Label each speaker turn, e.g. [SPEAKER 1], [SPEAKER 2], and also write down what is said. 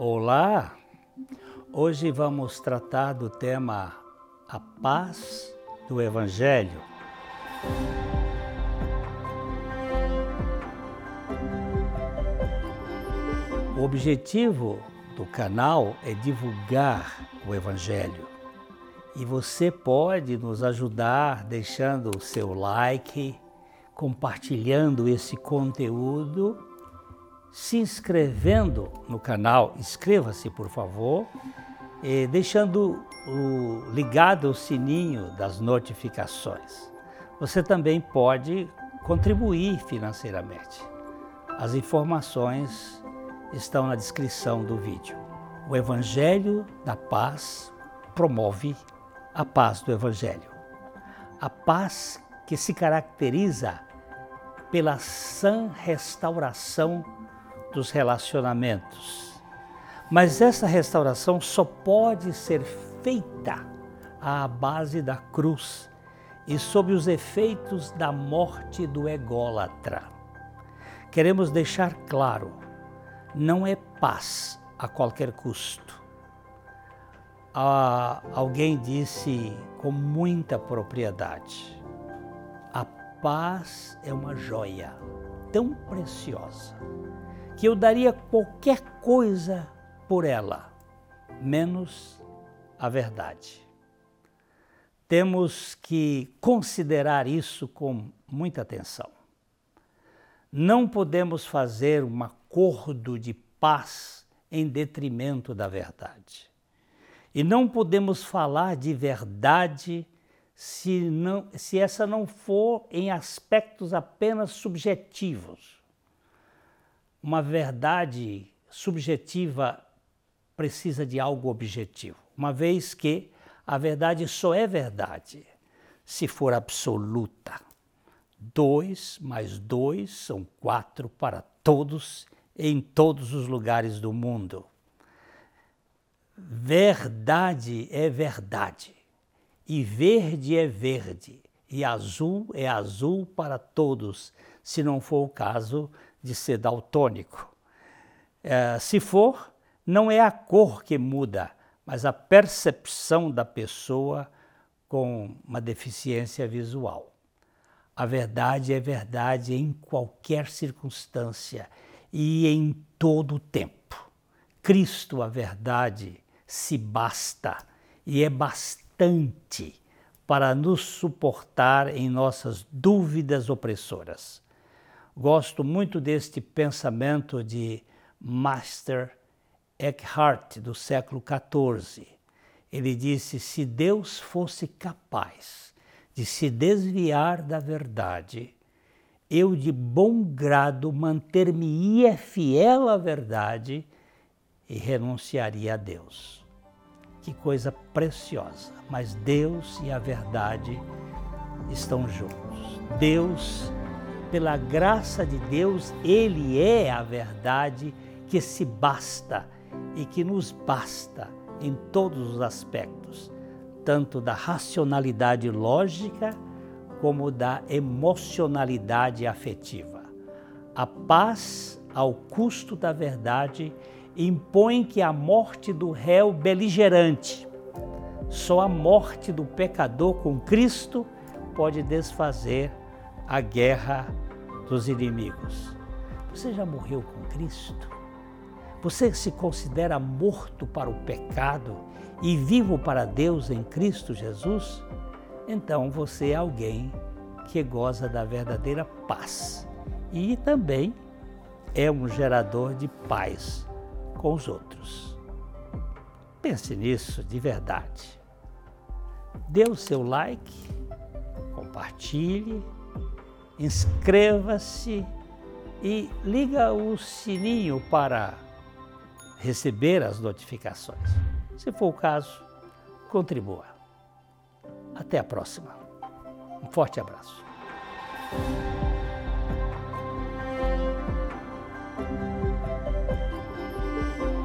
[SPEAKER 1] Olá! Hoje vamos tratar do tema A Paz do Evangelho. O objetivo do canal é divulgar o Evangelho. E você pode nos ajudar deixando o seu like, compartilhando esse conteúdo, se inscrevendo no canal, inscreva-se por favor, deixando o, ligado o sininho das notificações. Você também pode contribuir financeiramente. As informações estão na descrição do vídeo. O Evangelho da Paz promove a paz do Evangelho. A paz que se caracteriza pela sã restauração dos relacionamentos. Mas essa restauração só pode ser feita à base da cruz e sob os efeitos da morte do ególatra. Queremos deixar claro, não é paz a qualquer custo. Ah, alguém disse com muita propriedade: a paz é uma joia tão preciosa que eu daria qualquer coisa por ela, menos a verdade. Temos que considerar isso com muita atenção. Não podemos fazer um acordo de paz em detrimento da verdade. E não podemos falar de verdade se, não, se essa não for em aspectos apenas subjetivos uma verdade subjetiva precisa de algo objetivo, uma vez que a verdade só é verdade se for absoluta. Dois mais dois são quatro para todos em todos os lugares do mundo. Verdade é verdade, e verde é verde, e azul é azul para todos, se não for o caso de ser daltônico. É, se for, não é a cor que muda, mas a percepção da pessoa com uma deficiência visual. A verdade é verdade em qualquer circunstância e em todo o tempo. Cristo, a verdade, se basta e é bastante para nos suportar em nossas dúvidas opressoras. Gosto muito deste pensamento de Master Eckhart, do século XIV. Ele disse: se Deus fosse capaz de se desviar da verdade, eu de bom grado manter-me-ia fiel à verdade e renunciaria a Deus. Que coisa preciosa! Mas Deus e a verdade estão juntos. Deus pela graça de Deus, Ele é a verdade que se basta e que nos basta em todos os aspectos, tanto da racionalidade lógica como da emocionalidade afetiva. A paz, ao custo da verdade, impõe que a morte do réu beligerante, só a morte do pecador com Cristo pode desfazer a guerra dos inimigos. Você já morreu com Cristo? Você se considera morto para o pecado e vivo para Deus em Cristo Jesus? Então você é alguém que goza da verdadeira paz e também é um gerador de paz com os outros. Pense nisso de verdade. Dê o seu like, compartilhe inscreva-se e liga o sininho para receber as notificações. Se for o caso, contribua. Até a próxima. Um forte abraço.